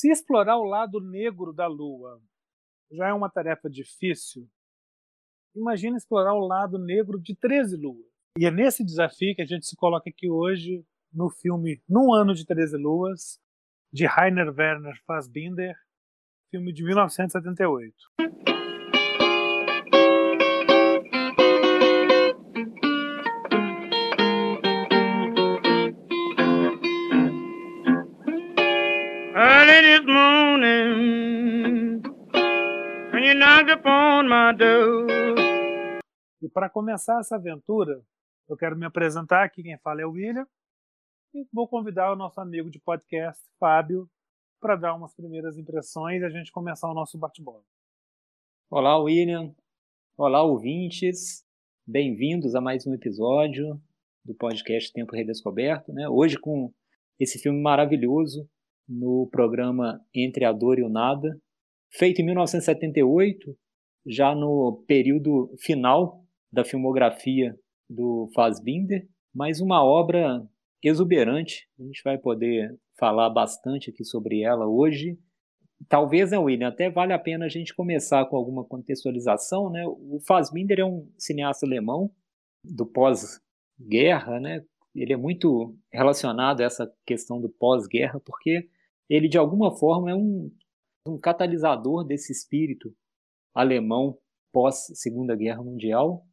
Se explorar o lado negro da Lua já é uma tarefa difícil, imagina explorar o lado negro de 13 luas. E é nesse desafio que a gente se coloca aqui hoje no filme Num Ano de 13 Luas, de Rainer Werner Fassbinder, filme de 1978. E para começar essa aventura, eu quero me apresentar aqui. Quem fala é o William. E vou convidar o nosso amigo de podcast, Fábio, para dar umas primeiras impressões e a gente começar o nosso bate-bola. Olá, William. Olá, ouvintes. Bem-vindos a mais um episódio do podcast Tempo Redescoberto. Né? Hoje com esse filme maravilhoso no programa Entre a Dor e o Nada, feito em 1978, já no período final da filmografia do Fassbinder, mas uma obra exuberante. A gente vai poder falar bastante aqui sobre ela hoje. Talvez, né, William, até vale a pena a gente começar com alguma contextualização. Né? O Fassbinder é um cineasta alemão do pós-guerra, né? ele é muito relacionado a essa questão do pós-guerra, porque ele, de alguma forma, é um, um catalisador desse espírito alemão pós-Segunda Guerra Mundial,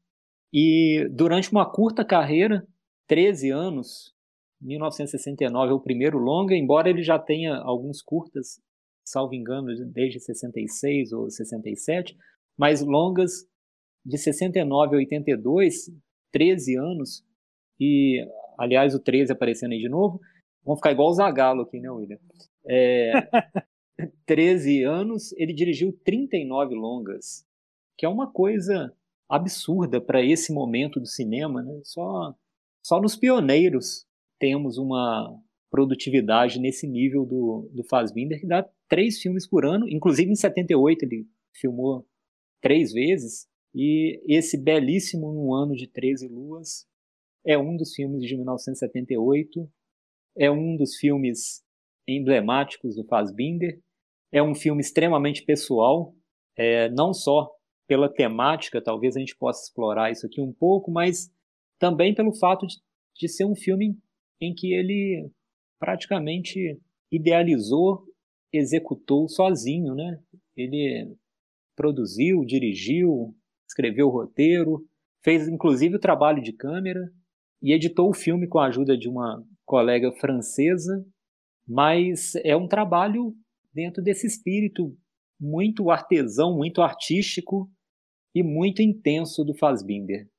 e durante uma curta carreira, 13 anos, 1969 é o primeiro longa, embora ele já tenha alguns curtas, salvo engano, desde 66 ou 67, mas longas de 69 a 82, 13 anos, e aliás o 13 aparecendo aí de novo, vão ficar igual o Zagalo aqui, né, William? É, 13 anos, ele dirigiu 39 longas, que é uma coisa absurda para esse momento do cinema. Né? Só, só nos pioneiros temos uma produtividade nesse nível do, do Fassbinder, que dá três filmes por ano, inclusive em 78 ele filmou três vezes, e esse belíssimo Um Ano de 13 Luas é um dos filmes de 1978, é um dos filmes emblemáticos do Fassbinder, é um filme extremamente pessoal, é, não só pela temática, talvez a gente possa explorar isso aqui um pouco, mas também pelo fato de, de ser um filme em que ele praticamente idealizou, executou sozinho, né? Ele produziu, dirigiu, escreveu o roteiro, fez inclusive o trabalho de câmera e editou o filme com a ajuda de uma colega francesa, mas é um trabalho dentro desse espírito muito artesão, muito artístico, e muito intenso do Fassbinder.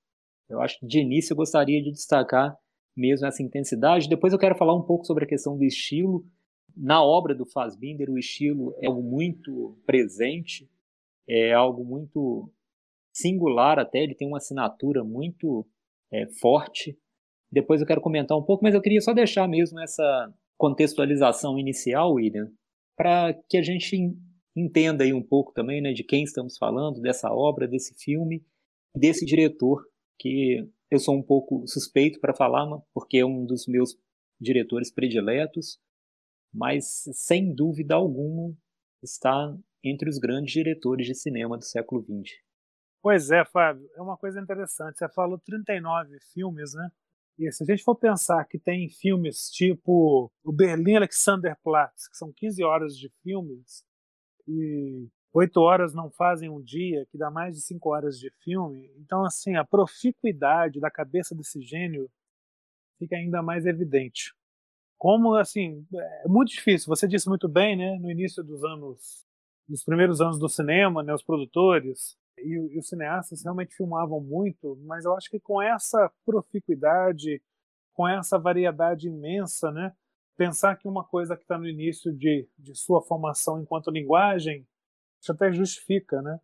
Eu acho que de início eu gostaria de destacar mesmo essa intensidade. Depois eu quero falar um pouco sobre a questão do estilo. Na obra do Fassbinder, o estilo é algo muito presente, é algo muito singular até, ele tem uma assinatura muito é, forte. Depois eu quero comentar um pouco, mas eu queria só deixar mesmo essa contextualização inicial, William, para que a gente entenda aí um pouco também né, de quem estamos falando, dessa obra, desse filme, desse diretor, que eu sou um pouco suspeito para falar, porque é um dos meus diretores prediletos, mas sem dúvida alguma está entre os grandes diretores de cinema do século XX. Pois é, Fábio, é uma coisa interessante. Você falou 39 filmes, né? E se a gente for pensar que tem filmes tipo o Berlim Alexanderplatz, que são 15 horas de filmes, e oito horas não fazem um dia, que dá mais de cinco horas de filme. Então, assim, a proficuidade da cabeça desse gênio fica ainda mais evidente. Como, assim, é muito difícil. Você disse muito bem, né, no início dos anos, nos primeiros anos do cinema, né, os produtores e, e os cineastas realmente filmavam muito, mas eu acho que com essa proficuidade, com essa variedade imensa, né, pensar que uma coisa que está no início de, de sua formação enquanto linguagem, isso até justifica, né?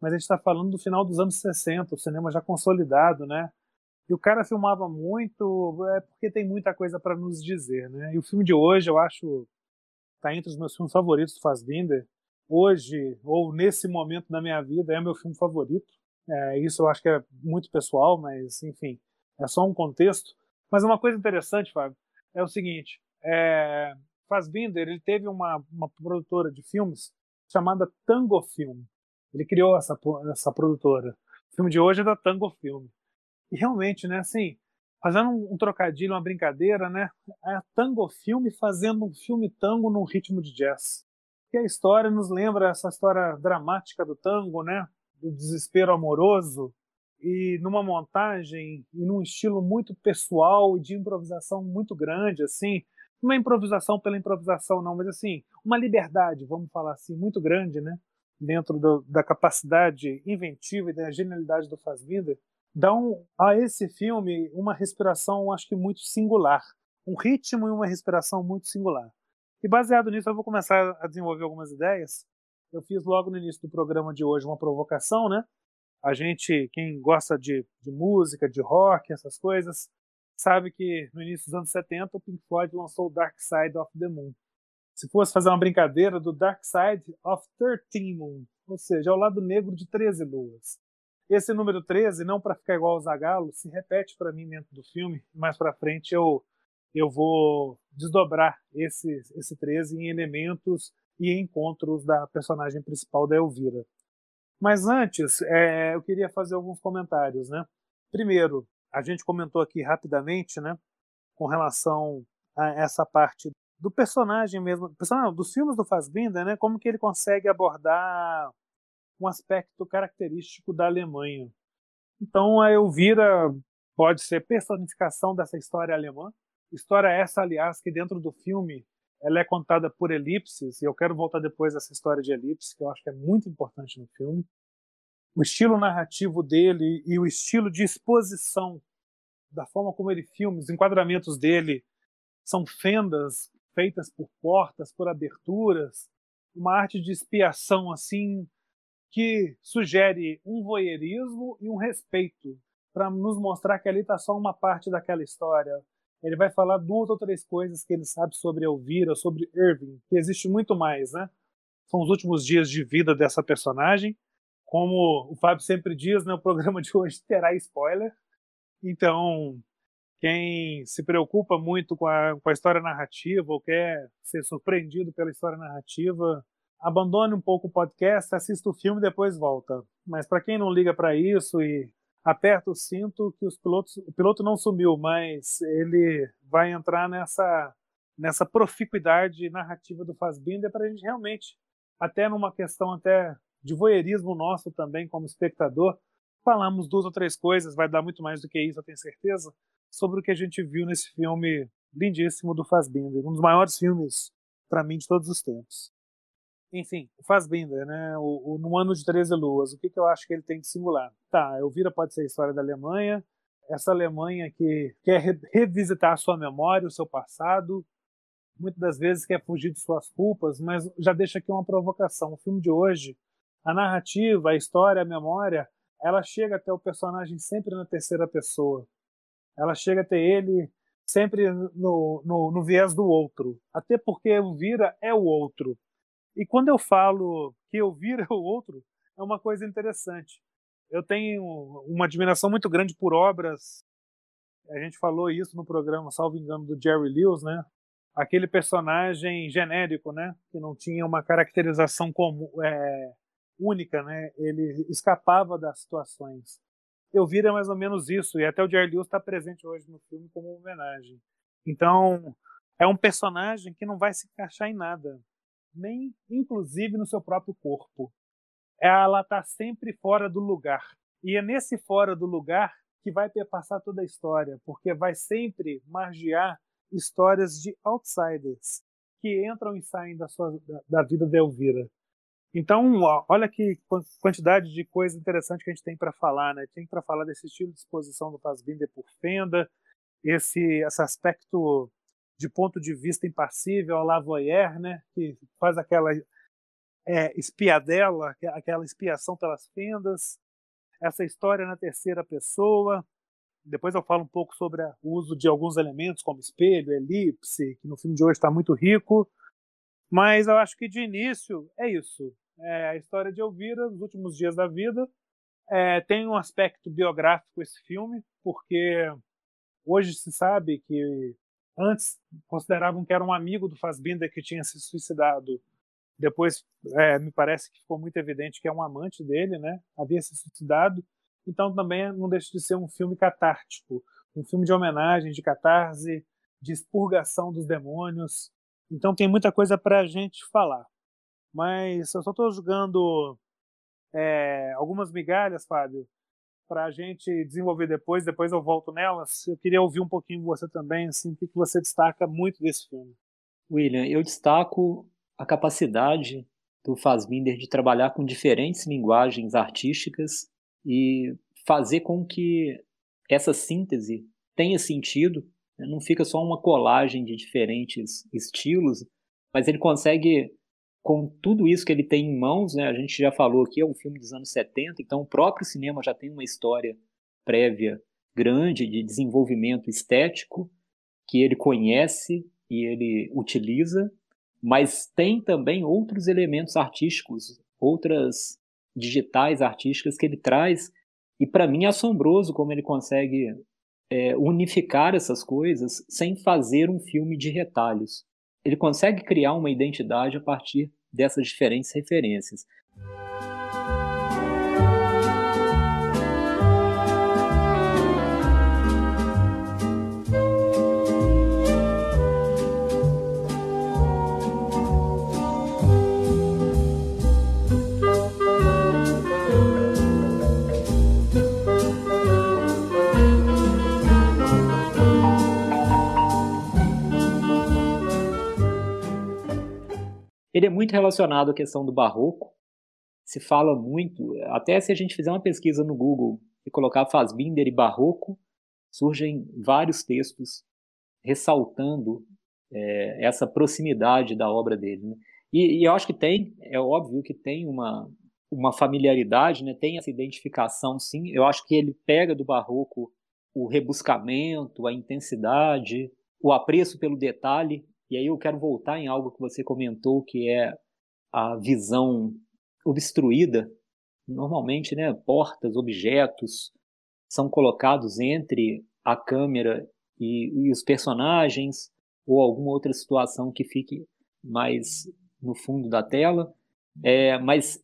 Mas a gente está falando do final dos anos 60, o cinema já consolidado, né? E o cara filmava muito, é porque tem muita coisa para nos dizer, né? E o filme de hoje, eu acho, está entre os meus filmes favoritos do Fassbinder. Hoje, ou nesse momento da minha vida, é meu filme favorito. É, isso eu acho que é muito pessoal, mas, enfim, é só um contexto. Mas uma coisa interessante, Fábio, é o seguinte: é, Fassbinder ele teve uma, uma produtora de filmes chamada Tango Film. Ele criou essa, essa produtora. O filme de hoje é da Tango Film. E realmente, né, assim, fazendo um, um trocadilho, uma brincadeira, né, é a Tango Film fazendo um filme tango num ritmo de jazz. E a história nos lembra essa história dramática do tango, né, do desespero amoroso, e numa montagem e num estilo muito pessoal e de improvisação muito grande, assim, uma improvisação pela improvisação não, mas assim, uma liberdade, vamos falar assim, muito grande, né, dentro do, da capacidade inventiva e da genialidade do Fassbinder, dão a esse filme uma respiração, acho que muito singular, um ritmo e uma respiração muito singular. E baseado nisso, eu vou começar a desenvolver algumas ideias. Eu fiz logo no início do programa de hoje uma provocação, né? A gente, quem gosta de, de música, de rock, essas coisas, sabe que no início dos anos 70 o Pink Floyd lançou o Dark Side of the Moon. Se fosse fazer uma brincadeira do Dark Side of 13 Moon, ou seja, ao lado negro de 13 luas. Esse número 13, não para ficar igual ao Zagalo, se repete para mim dentro do filme. Mais para frente eu eu vou desdobrar esse esse 13 em elementos e encontros da personagem principal da Elvira. Mas antes, é, eu queria fazer alguns comentários, né? Primeiro, a gente comentou aqui rapidamente, né, com relação a essa parte do personagem mesmo, personagem, dos filmes do Fassbinder, né, como que ele consegue abordar um aspecto característico da Alemanha. Então a Elvira pode ser personificação dessa história alemã, história essa, aliás, que dentro do filme ela é contada por elipses, e eu quero voltar depois a essa história de elipses, que eu acho que é muito importante no filme. O estilo narrativo dele e o estilo de exposição, da forma como ele filma, os enquadramentos dele são fendas feitas por portas, por aberturas, uma arte de expiação assim que sugere um voyeurismo e um respeito para nos mostrar que ali está só uma parte daquela história. Ele vai falar duas ou três coisas que ele sabe sobre Elvira, sobre Irving, que existe muito mais, né? São os últimos dias de vida dessa personagem. Como o Fábio sempre diz, né, o programa de hoje terá spoiler. Então, quem se preocupa muito com a, com a história narrativa ou quer ser surpreendido pela história narrativa, abandone um pouco o podcast, assista o filme e depois volta. Mas para quem não liga para isso e aperta o cinto que os pilotos, o piloto não sumiu, mas ele vai entrar nessa nessa proficuidade narrativa do Fassbinder para a gente realmente, até numa questão até de voyeurismo nosso também como espectador, falamos duas ou três coisas, vai dar muito mais do que isso, eu tenho certeza, sobre o que a gente viu nesse filme lindíssimo do Fassbinder, um dos maiores filmes para mim de todos os tempos. Enfim, o Fassbinder, né? O, o, no ano de 13 luas, o que, que eu acho que ele tem de singular? Tá, Elvira pode ser a história da Alemanha, essa Alemanha que quer re revisitar a sua memória, o seu passado, muitas das vezes quer fugir de suas culpas, mas já deixa aqui uma provocação. O filme de hoje, a narrativa, a história, a memória, ela chega até o personagem sempre na terceira pessoa. Ela chega até ele sempre no, no, no viés do outro. Até porque Elvira é o outro. E quando eu falo que eu viro o outro, é uma coisa interessante. Eu tenho uma admiração muito grande por obras. A gente falou isso no programa, salvo engano, do Jerry Lewis, né? Aquele personagem genérico, né? Que não tinha uma caracterização comum, é, única, né? Ele escapava das situações. Eu vira mais ou menos isso, e até o Jerry Lewis está presente hoje no filme como homenagem. Então, é um personagem que não vai se encaixar em nada nem inclusive no seu próprio corpo. Ela está sempre fora do lugar. E é nesse fora do lugar que vai perpassar toda a história, porque vai sempre margear histórias de outsiders que entram e saem da, sua, da, da vida da Elvira. Então, olha que quantidade de coisa interessante que a gente tem para falar, né? Tem para falar desse estilo de exposição do Fassbinder por Fenda, esse, esse aspecto de ponto de vista impassível, a Lavoyer, né, que faz aquela é, espiadela, aquela expiação pelas fendas, essa história na terceira pessoa. Depois eu falo um pouco sobre o uso de alguns elementos, como espelho, elipse, que no filme de hoje está muito rico. Mas eu acho que de início é isso. É a história de Elvira, nos últimos dias da vida. É, tem um aspecto biográfico esse filme, porque hoje se sabe que antes consideravam que era um amigo do Fassbinder que tinha se suicidado. Depois, é, me parece que ficou muito evidente que é um amante dele, né? Havia se suicidado. Então, também não deixa de ser um filme catártico, um filme de homenagem, de catarse, de expurgação dos demônios. Então, tem muita coisa para a gente falar. Mas eu só estou jogando é, algumas migalhas, Fábio, para a gente desenvolver depois. Depois eu volto nelas. Eu queria ouvir um pouquinho você também, assim, o que você destaca muito desse filme. William, eu destaco a capacidade do Fassbinder de trabalhar com diferentes linguagens artísticas e fazer com que essa síntese tenha sentido, né? não fica só uma colagem de diferentes estilos, mas ele consegue com tudo isso que ele tem em mãos, né, a gente já falou aqui, é um filme dos anos 70, então o próprio cinema já tem uma história prévia grande de desenvolvimento estético que ele conhece e ele utiliza, mas tem também outros elementos artísticos, outras digitais artísticas que ele traz, e para mim é assombroso como ele consegue é, unificar essas coisas sem fazer um filme de retalhos. Ele consegue criar uma identidade a partir dessas diferentes referências. Ele é muito relacionado à questão do barroco. Se fala muito, até se a gente fizer uma pesquisa no Google e colocar Fassbinder e barroco, surgem vários textos ressaltando é, essa proximidade da obra dele. Né? E, e, eu acho que tem, é óbvio que tem uma, uma familiaridade, né? tem essa identificação, sim. Eu acho que ele pega do barroco o rebuscamento, a intensidade, o apreço pelo detalhe, e aí eu quero voltar em algo que você comentou, que é a visão obstruída. Normalmente, né, portas, objetos são colocados entre a câmera e, e os personagens, ou alguma outra situação que fique mais no fundo da tela. É, mas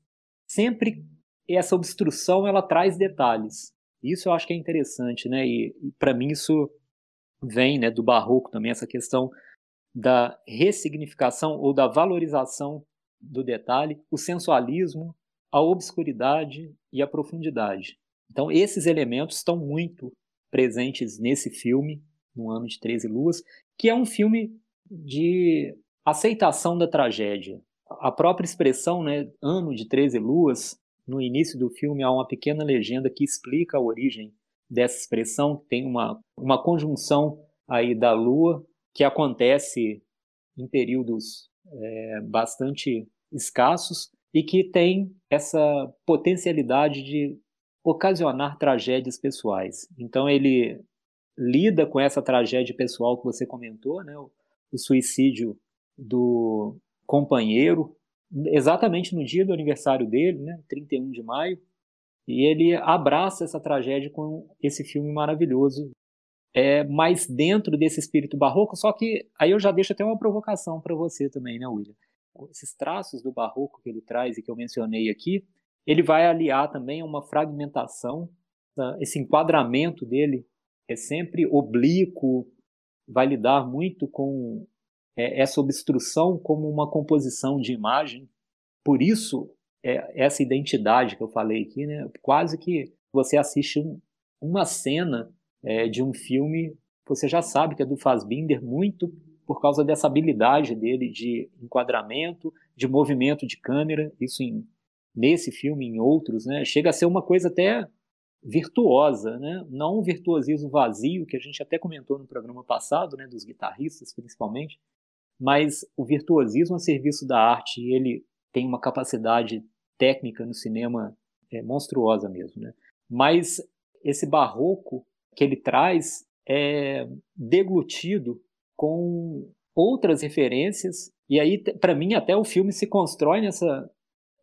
sempre essa obstrução ela traz detalhes. Isso eu acho que é interessante, né? E, e para mim isso vem, né, do barroco também essa questão da ressignificação ou da valorização do detalhe, o sensualismo, a obscuridade e a profundidade. Então, esses elementos estão muito presentes nesse filme, No Ano de 13 Luas, que é um filme de aceitação da tragédia. A própria expressão, né, Ano de 13 Luas, no início do filme há uma pequena legenda que explica a origem dessa expressão, tem uma, uma conjunção aí da lua que acontece em períodos é, bastante escassos e que tem essa potencialidade de ocasionar tragédias pessoais. Então ele lida com essa tragédia pessoal que você comentou, né, o, o suicídio do companheiro, exatamente no dia do aniversário dele, né, 31 de maio, e ele abraça essa tragédia com esse filme maravilhoso é, mais dentro desse espírito barroco, só que aí eu já deixo até uma provocação para você também, né, William? Esses traços do barroco que ele traz e que eu mencionei aqui, ele vai aliar também uma fragmentação, esse enquadramento dele é sempre oblíquo, vai lidar muito com é, essa obstrução como uma composição de imagem. Por isso, é, essa identidade que eu falei aqui, né, quase que você assiste um, uma cena é, de um filme, você já sabe que é do Fassbinder, muito por causa dessa habilidade dele de enquadramento, de movimento de câmera, isso em, nesse filme, em outros, né, chega a ser uma coisa até virtuosa, né? não um virtuosismo vazio, que a gente até comentou no programa passado, né, dos guitarristas principalmente, mas o virtuosismo a serviço da arte, ele tem uma capacidade técnica no cinema é, monstruosa mesmo. Né? Mas esse barroco que ele traz é deglutido com outras referências e aí para mim até o filme se constrói nessa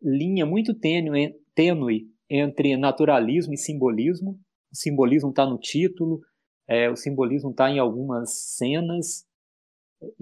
linha muito tênue, tênue entre naturalismo e simbolismo. O simbolismo está no título, é, o simbolismo está em algumas cenas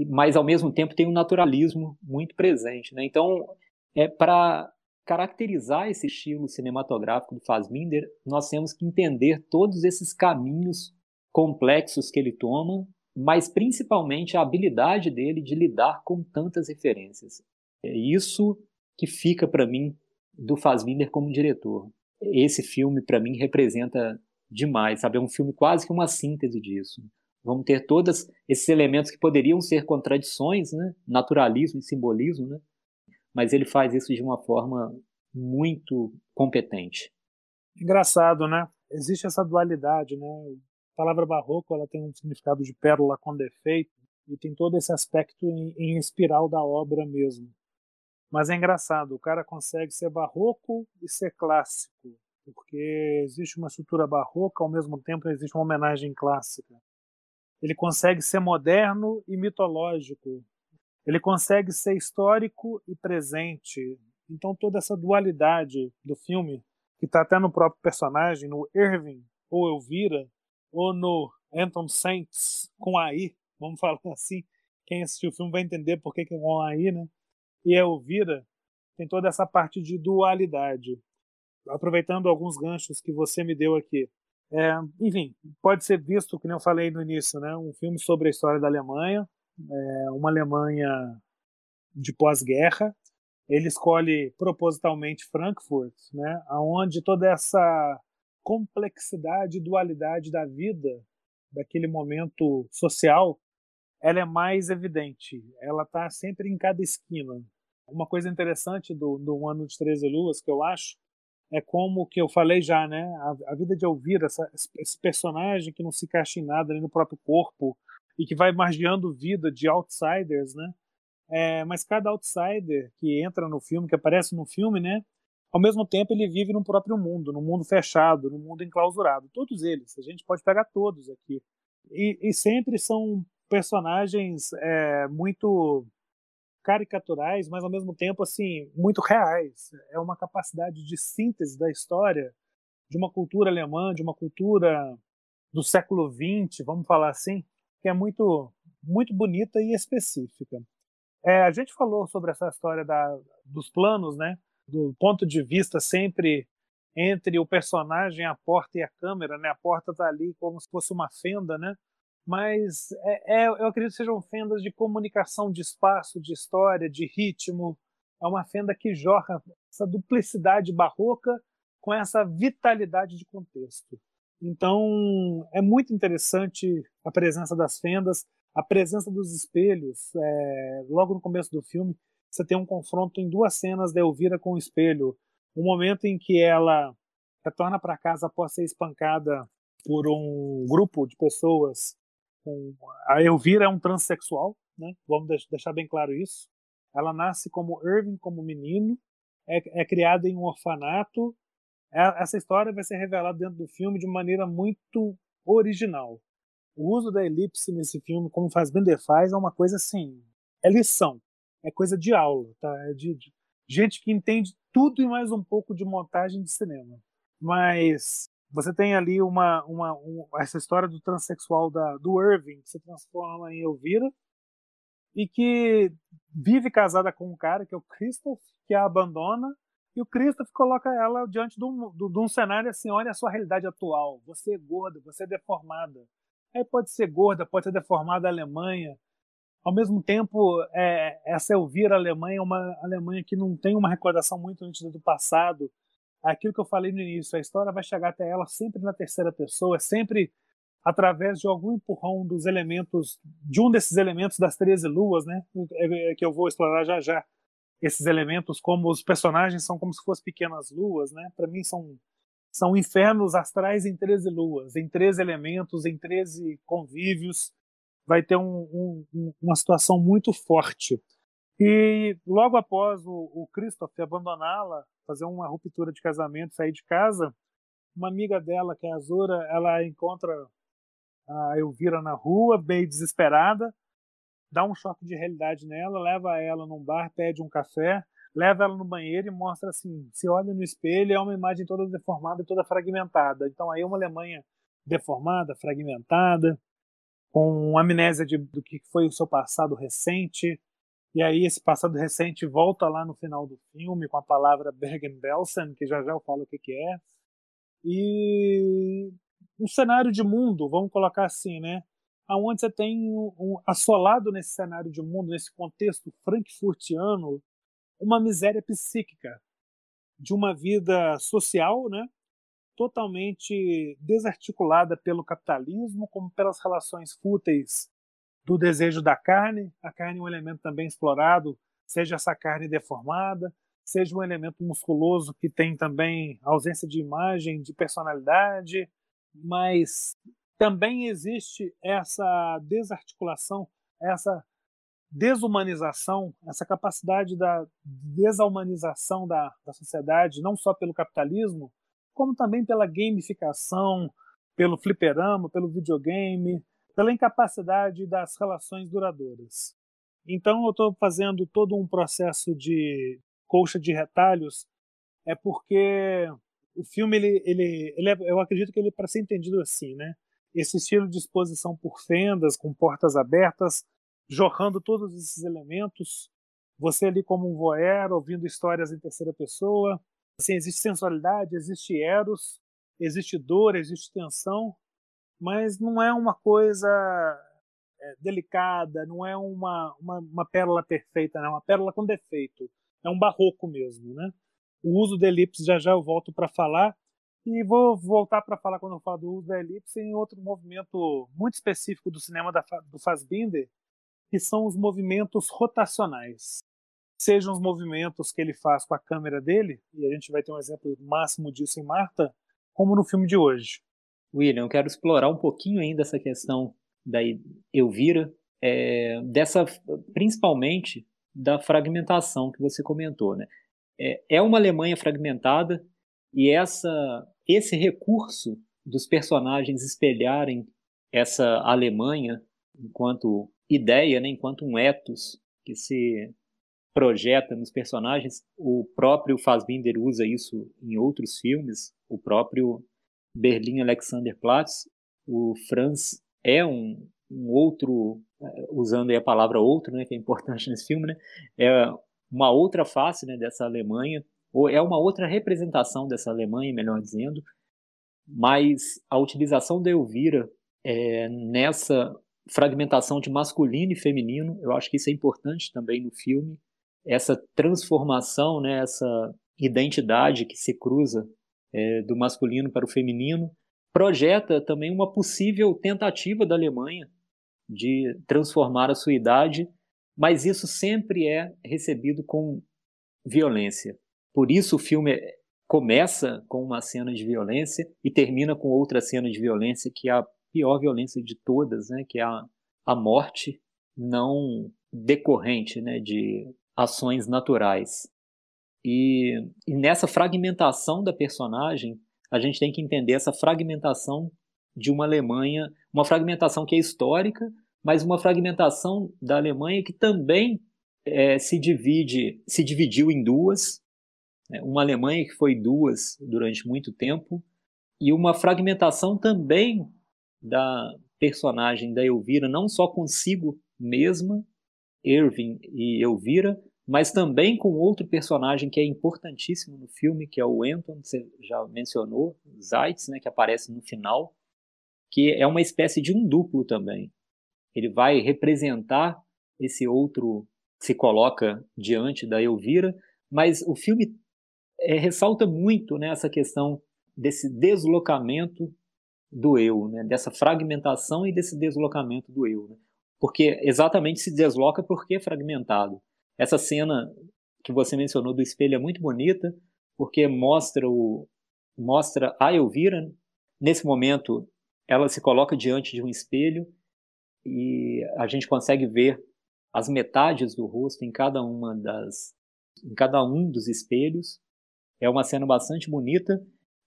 mas ao mesmo tempo tem um naturalismo muito presente. Né? Então, é para caracterizar esse estilo cinematográfico do Fassbinder, nós temos que entender todos esses caminhos complexos que ele toma, mas principalmente a habilidade dele de lidar com tantas referências. É isso que fica para mim do Fassbinder como diretor. Esse filme para mim representa demais, sabe? É um filme quase que uma síntese disso. Vamos ter todos esses elementos que poderiam ser contradições, né? Naturalismo e simbolismo, né? Mas ele faz isso de uma forma muito competente. Engraçado, né? Existe essa dualidade, né? A palavra barroco ela tem um significado de pérola com defeito e tem todo esse aspecto em, em espiral da obra mesmo. Mas é engraçado, o cara consegue ser barroco e ser clássico, porque existe uma estrutura barroca, ao mesmo tempo existe uma homenagem clássica. Ele consegue ser moderno e mitológico. Ele consegue ser histórico e presente. Então toda essa dualidade do filme, que está até no próprio personagem, no Irving ou Elvira, ou no Anton Saints com AI, vamos falar assim. Quem assistiu o filme vai entender por que, que é com AI, né? E Elvira tem toda essa parte de dualidade. Aproveitando alguns ganchos que você me deu aqui. É, enfim, pode ser visto, como eu falei no início, né, um filme sobre a história da Alemanha, é, uma Alemanha de pós-guerra. Ele escolhe propositalmente Frankfurt, né, onde toda essa complexidade e dualidade da vida, daquele momento social, ela é mais evidente. Ela está sempre em cada esquina. Uma coisa interessante do, do Ano de 13 Luas, que eu acho, é como que eu falei já, né? A, a vida de Elvira, essa, esse personagem que não se encaixa em nada ali no próprio corpo e que vai margeando vida de outsiders, né? É, mas cada outsider que entra no filme, que aparece no filme, né? Ao mesmo tempo ele vive no próprio mundo, no mundo fechado, no mundo enclausurado. Todos eles, a gente pode pegar todos aqui. E, e sempre são personagens é, muito caricaturais, mas ao mesmo tempo assim muito reais. É uma capacidade de síntese da história de uma cultura alemã, de uma cultura do século XX, vamos falar assim, é muito muito bonita e específica. É, a gente falou sobre essa história da, dos planos, né? Do ponto de vista sempre entre o personagem, a porta e a câmera, né? A porta está ali como se fosse uma fenda, né? mas é, é, eu acredito que sejam fendas de comunicação de espaço, de história, de ritmo. É uma fenda que jorra essa duplicidade barroca com essa vitalidade de contexto. Então, é muito interessante a presença das fendas, a presença dos espelhos. É, logo no começo do filme, você tem um confronto em duas cenas da Elvira com o espelho. Um momento em que ela retorna para casa após ser espancada por um grupo de pessoas com a Elvira é um transexual, né? Vamos deixar bem claro isso. Ela nasce como Irving, como menino, é, é criada em um orfanato. É, essa história vai ser revelada dentro do filme de maneira muito original. O uso da elipse nesse filme, como faz Bender faz, é uma coisa assim, é lição, é coisa de aula, tá? É de, de gente que entende tudo e mais um pouco de montagem de cinema. Mas você tem ali uma, uma, essa história do transexual da, do Irving, que se transforma em Elvira, e que vive casada com um cara, que é o Christoph, que a abandona, e o Christoph coloca ela diante de um, de um cenário assim, olha a sua realidade atual, você é gorda, você é deformada. Aí pode ser gorda, pode ser deformada a Alemanha. Ao mesmo tempo, é, essa Elvira Alemanha é uma Alemanha que não tem uma recordação muito nítida do passado, aquilo que eu falei no início, a história vai chegar até ela sempre na terceira pessoa, é sempre através de algum empurrão dos elementos, de um desses elementos das 13 luas, né? Que eu vou explorar já já. Esses elementos, como os personagens são como se fossem pequenas luas, né? Para mim são são infernos astrais em 13 luas, em 13 elementos, em 13 convívios. Vai ter um, um, uma situação muito forte. E logo após o, o Christoph abandoná-la, fazer uma ruptura de casamento, sair de casa, uma amiga dela, que é a Azura, ela encontra a Elvira na rua, bem desesperada, dá um choque de realidade nela, leva ela num bar, pede um café, leva ela no banheiro e mostra assim, se olha no espelho, é uma imagem toda deformada e toda fragmentada. Então aí é uma Alemanha deformada, fragmentada, com amnésia de, do que foi o seu passado recente. E aí esse passado recente volta lá no final do filme com a palavra Bergen-Belsen, que já já eu falo o que, que é. E um cenário de mundo, vamos colocar assim, né? Aonde você tem um, um, assolado nesse cenário de mundo, nesse contexto frankfurtiano, uma miséria psíquica de uma vida social, né? totalmente desarticulada pelo capitalismo, como pelas relações fúteis do desejo da carne. A carne é um elemento também explorado, seja essa carne deformada, seja um elemento musculoso que tem também ausência de imagem, de personalidade, mas também existe essa desarticulação, essa desumanização, essa capacidade da desalmanização da, da sociedade, não só pelo capitalismo, como também pela gamificação, pelo fliperama, pelo videogame, pela incapacidade das relações duradouras. Então eu estou fazendo todo um processo de colcha de retalhos, é porque o filme ele, ele, ele é, eu acredito que ele é para ser entendido assim, né? Esse estilo de exposição por fendas, com portas abertas, jorrando todos esses elementos, você ali como um voyeur, ouvindo histórias em terceira pessoa, Assim, existe sensualidade, existe eros, existe dor, existe tensão, mas não é uma coisa é, delicada, não é uma, uma, uma pérola perfeita, não é uma pérola com defeito. É um barroco mesmo, né? O uso da elipse já já eu volto para falar e vou voltar para falar quando eu falo do uso da elipse em outro movimento muito específico do cinema da, do Fassbinder, que são os movimentos rotacionais sejam os movimentos que ele faz com a câmera dele, e a gente vai ter um exemplo máximo disso em Marta, como no filme de hoje. William, eu quero explorar um pouquinho ainda essa questão da Elvira, é, dessa, principalmente da fragmentação que você comentou. Né? É, é uma Alemanha fragmentada e essa, esse recurso dos personagens espelharem essa Alemanha enquanto ideia, né, enquanto um ethos que se projeta nos personagens. O próprio Fassbinder usa isso em outros filmes. O próprio Berlim Alexanderplatz, o Franz é um, um outro, eh, usando a palavra outro, né, que é importante nesse filme, né, é uma outra face né, dessa Alemanha, ou é uma outra representação dessa Alemanha, melhor dizendo, mas a utilização da Elvira é, nessa fragmentação de masculino e feminino, eu acho que isso é importante também no filme, essa transformação, né, essa identidade que se cruza é, do masculino para o feminino, projeta também uma possível tentativa da Alemanha de transformar a sua idade, mas isso sempre é recebido com violência. Por isso o filme começa com uma cena de violência e termina com outra cena de violência que é a pior violência de todas, né, que é a, a morte não decorrente né, de ações naturais. E, e nessa fragmentação da personagem, a gente tem que entender essa fragmentação de uma Alemanha, uma fragmentação que é histórica, mas uma fragmentação da Alemanha que também é, se divide, se dividiu em duas? Uma Alemanha que foi duas durante muito tempo e uma fragmentação também da personagem da Elvira, não só consigo mesma, Irving e Elvira, mas também com outro personagem que é importantíssimo no filme, que é o Anton, você já mencionou, Zeitz, né, que aparece no final, que é uma espécie de um duplo também. Ele vai representar esse outro que se coloca diante da Elvira, mas o filme é, ressalta muito né, essa questão desse deslocamento do eu, né, dessa fragmentação e desse deslocamento do eu. Né? Porque exatamente se desloca porque é fragmentado. Essa cena que você mencionou do espelho é muito bonita, porque mostra o mostra a Elvira. Nesse momento, ela se coloca diante de um espelho e a gente consegue ver as metades do rosto em cada uma das em cada um dos espelhos. É uma cena bastante bonita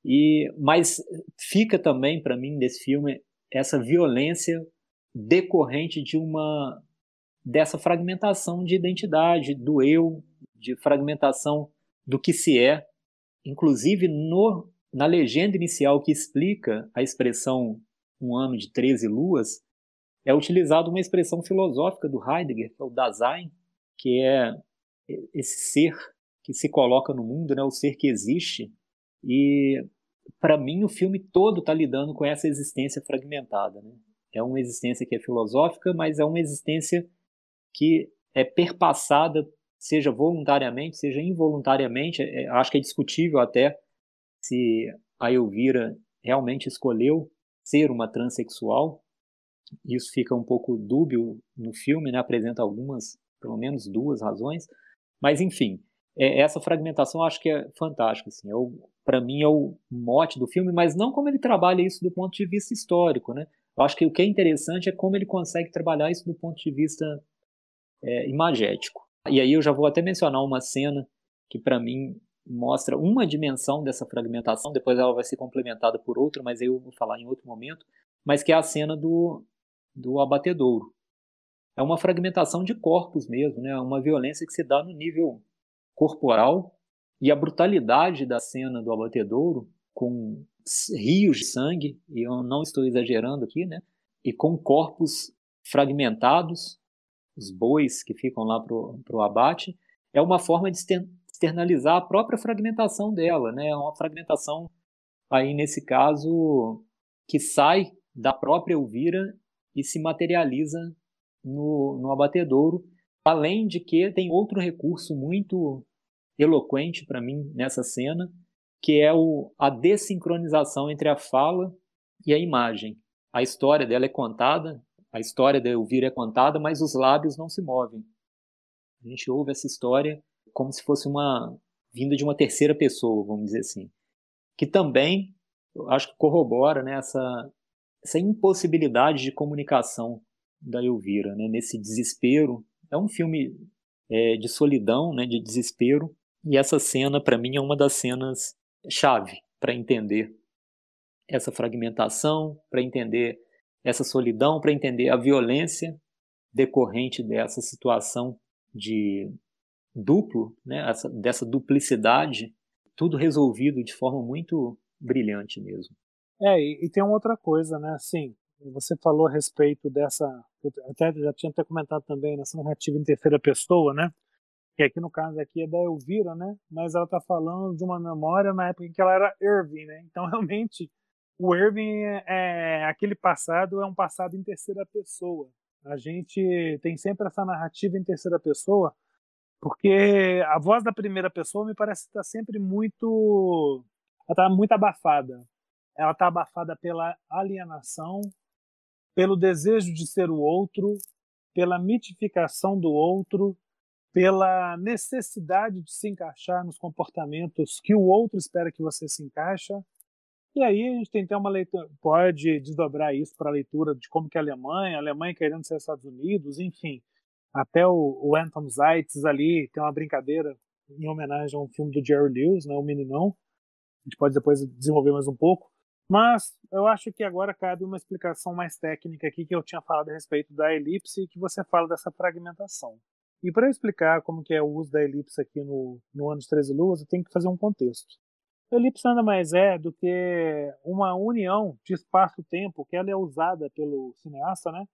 e mas fica também para mim desse filme essa violência decorrente de uma dessa fragmentação de identidade, do eu, de fragmentação do que se é. Inclusive, no, na legenda inicial que explica a expressão um ano de 13 luas, é utilizada uma expressão filosófica do Heidegger, que é o Dasein, que é esse ser que se coloca no mundo, né, o ser que existe. E para mim o filme todo está lidando com essa existência fragmentada. Né? É uma existência que é filosófica, mas é uma existência que é perpassada, seja voluntariamente, seja involuntariamente. É, acho que é discutível até se a Elvira realmente escolheu ser uma transexual. Isso fica um pouco dúbio no filme, né? apresenta algumas, pelo menos duas razões. Mas, enfim, é, essa fragmentação acho que é fantástica. Assim, é Para mim, é o mote do filme, mas não como ele trabalha isso do ponto de vista histórico. Né? Eu acho que o que é interessante é como ele consegue trabalhar isso do ponto de vista é, imagético. E aí eu já vou até mencionar uma cena que, para mim, mostra uma dimensão dessa fragmentação, depois ela vai ser complementada por outra, mas aí eu vou falar em outro momento, mas que é a cena do, do abatedouro. É uma fragmentação de corpos mesmo, né? uma violência que se dá no nível corporal e a brutalidade da cena do abatedouro, com rios de sangue, e eu não estou exagerando aqui, né? e com corpos fragmentados, os bois que ficam lá para o abate, é uma forma de externalizar a própria fragmentação dela, né? É uma fragmentação aí nesse caso que sai da própria Elvira e se materializa no, no abatedouro, além de que tem outro recurso muito eloquente para mim nessa cena, que é o, a desincronização entre a fala e a imagem. A história dela é contada, a história da Elvira é contada, mas os lábios não se movem. A gente ouve essa história como se fosse uma vinda de uma terceira pessoa, vamos dizer assim, que também acho que corrobora né, essa, essa impossibilidade de comunicação da Elvira, né, nesse desespero. É um filme é, de solidão, né, de desespero, e essa cena, para mim, é uma das cenas chave para entender essa fragmentação, para entender essa solidão, para entender a violência decorrente dessa situação de duplo, né, essa, dessa duplicidade, tudo resolvido de forma muito brilhante mesmo. É, e, e tem uma outra coisa, né, assim, você falou a respeito dessa, até já tinha até comentado também nessa narrativa em terceira pessoa, né, que aqui no caso aqui é da Elvira, né, mas ela está falando de uma memória na época em que ela era Irving, né, então realmente o Irving é, é aquele passado é um passado em terceira pessoa. A gente tem sempre essa narrativa em terceira pessoa, porque a voz da primeira pessoa me parece estar sempre muito. Ela está muito abafada. Ela está abafada pela alienação, pelo desejo de ser o outro, pela mitificação do outro, pela necessidade de se encaixar nos comportamentos que o outro espera que você se encaixa. E aí a gente tem até uma leitura, pode desdobrar isso para a leitura de como que a Alemanha, a Alemanha querendo ser Estados Unidos, enfim. Até o, o Anton Zeitz ali tem uma brincadeira em homenagem a um filme do Jerry Lewis, né, o Meninão. A gente pode depois desenvolver mais um pouco. Mas eu acho que agora cabe uma explicação mais técnica aqui que eu tinha falado a respeito da elipse e que você fala dessa fragmentação. E para explicar como que é o uso da elipse aqui no, no ano de 13 luas, eu tenho que fazer um contexto. A elipse nada mais é do que uma união de espaço-tempo que ela é usada pelo cineasta, né,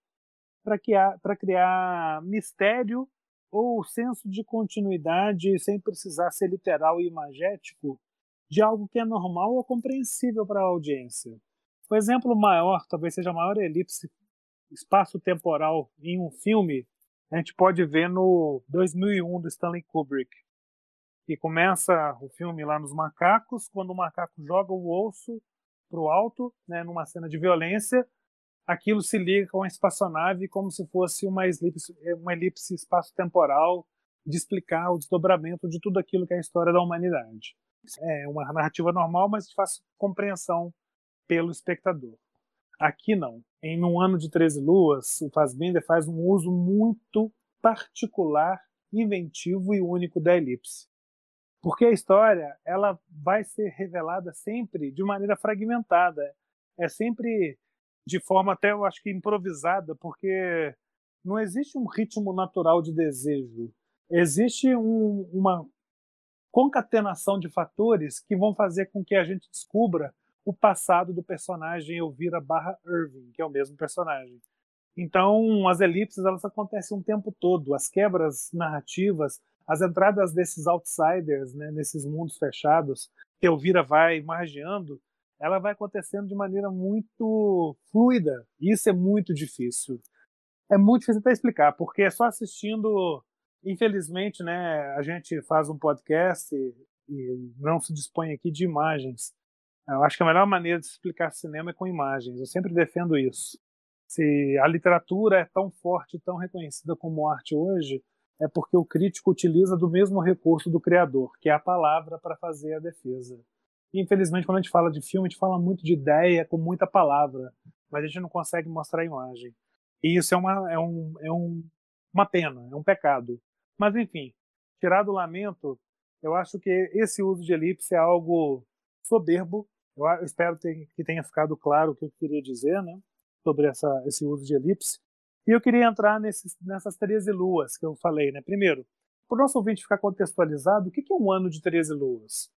para criar mistério ou senso de continuidade sem precisar ser literal e imagético de algo que é normal ou compreensível para a audiência. O exemplo maior, talvez seja a maior elipse espaço-temporal em um filme, a gente pode ver no 2001 do Stanley Kubrick, que começa o filme lá nos macacos, quando o macaco joga o osso para o alto, né, numa cena de violência, aquilo se liga com a espaçonave como se fosse uma elipse, uma elipse espaço-temporal de explicar o desdobramento de tudo aquilo que é a história da humanidade. É uma narrativa normal, mas de compreensão pelo espectador. Aqui não. Em Um Ano de 13 Luas, o Fassbinder faz um uso muito particular, inventivo e único da elipse. Porque a história ela vai ser revelada sempre de maneira fragmentada. É sempre de forma até eu acho que improvisada, porque não existe um ritmo natural de desejo. Existe um, uma concatenação de fatores que vão fazer com que a gente descubra o passado do personagem Elvira barra Irving, que é o mesmo personagem. Então, as elipses elas acontecem o tempo todo, as quebras narrativas, as entradas desses outsiders, né, nesses mundos fechados, que Elvira vai margeando, ela vai acontecendo de maneira muito fluida. E isso é muito difícil. É muito difícil até explicar, porque é só assistindo. Infelizmente, né, a gente faz um podcast e, e não se dispõe aqui de imagens. Eu acho que a melhor maneira de explicar cinema é com imagens. Eu sempre defendo isso. Se a literatura é tão forte, tão reconhecida como arte hoje, é porque o crítico utiliza do mesmo recurso do criador, que é a palavra, para fazer a defesa. E, infelizmente, quando a gente fala de filme, a gente fala muito de ideia com muita palavra, mas a gente não consegue mostrar a imagem. E isso é uma, é um, é um, uma pena, é um pecado. Mas, enfim, tirar do lamento, eu acho que esse uso de elipse é algo soberbo eu espero que tenha ficado claro o que eu queria dizer né, sobre essa, esse uso de elipse. E eu queria entrar nesses, nessas 13 luas que eu falei. Né? Primeiro, para o nosso ouvinte ficar contextualizado, o que é um ano de 13 luas?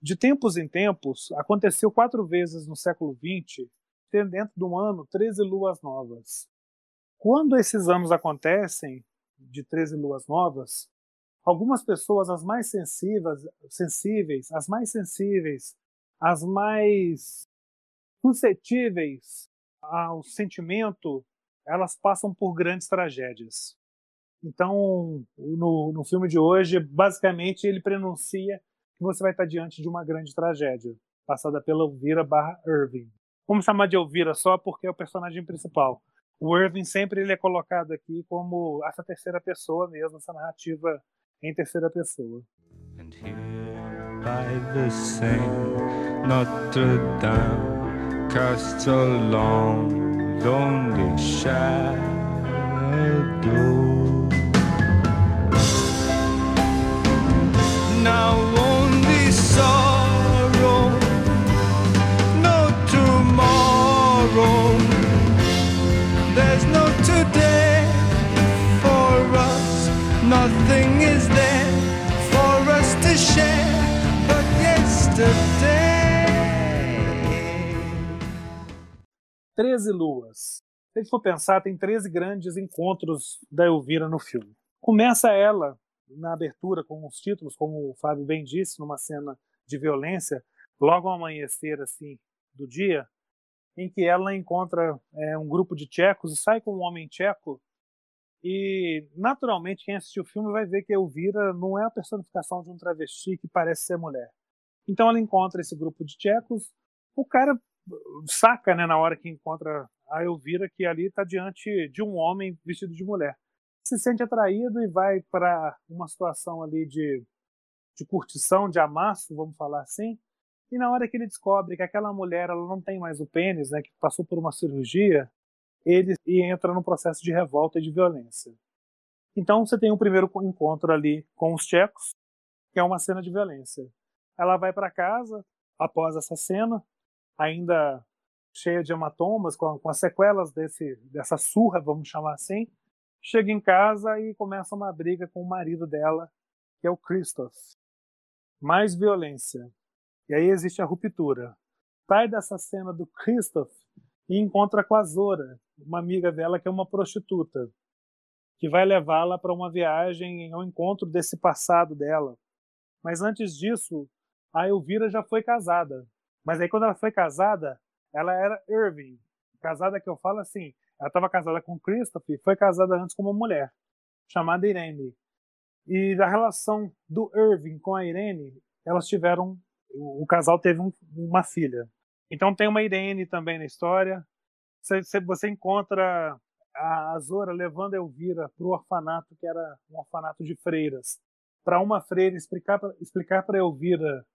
De tempos em tempos, aconteceu quatro vezes no século XX, ter dentro de um ano 13 luas novas. Quando esses anos acontecem, de 13 luas novas, algumas pessoas, as mais sensíveis, sensíveis as mais sensíveis as mais suscetíveis ao sentimento, elas passam por grandes tragédias. Então, no, no filme de hoje, basicamente, ele prenuncia que você vai estar diante de uma grande tragédia, passada pela Elvira barra Irving. Vamos chamar de Elvira só porque é o personagem principal. O Irving sempre ele é colocado aqui como essa terceira pessoa mesmo, essa narrativa em terceira pessoa. And here by the Seine. Notre Dame casts a long, lonely shadow. Now only sorrow, no tomorrow. There's no today for us, nothing is there for us to share but yesterday. 13 luas. Se a gente for pensar, tem 13 grandes encontros da Elvira no filme. Começa ela na abertura com os títulos, como o Fábio bem disse, numa cena de violência, logo ao amanhecer assim do dia, em que ela encontra é, um grupo de tchecos e sai com um homem tcheco. E, naturalmente, quem assistiu o filme vai ver que Elvira não é a personificação de um travesti que parece ser mulher. Então ela encontra esse grupo de tchecos. O cara saca, né, na hora que encontra a Elvira, que ali está diante de um homem vestido de mulher. Se sente atraído e vai para uma situação ali de, de curtição, de amasso, vamos falar assim. E na hora que ele descobre que aquela mulher ela não tem mais o pênis, né, que passou por uma cirurgia, ele entra no processo de revolta e de violência. Então você tem o um primeiro encontro ali com os tchecos, que é uma cena de violência. Ela vai para casa após essa cena, ainda cheia de hematomas, com, com as sequelas desse, dessa surra, vamos chamar assim, chega em casa e começa uma briga com o marido dela, que é o Christoph. Mais violência. E aí existe a ruptura. Sai dessa cena do Christoph e encontra com a Zora, uma amiga dela que é uma prostituta, que vai levá-la para uma viagem ao encontro desse passado dela. Mas antes disso, a Elvira já foi casada. Mas aí quando ela foi casada, ela era Irving. Casada que eu falo assim, ela estava casada com Christopher, foi casada antes com uma mulher chamada Irene. E da relação do Irving com a Irene, elas tiveram, o casal teve um, uma filha. Então tem uma Irene também na história. Você, você encontra a Azora levando a Elvira para o orfanato, que era um orfanato de freiras, para uma freira explicar para explicar Elvira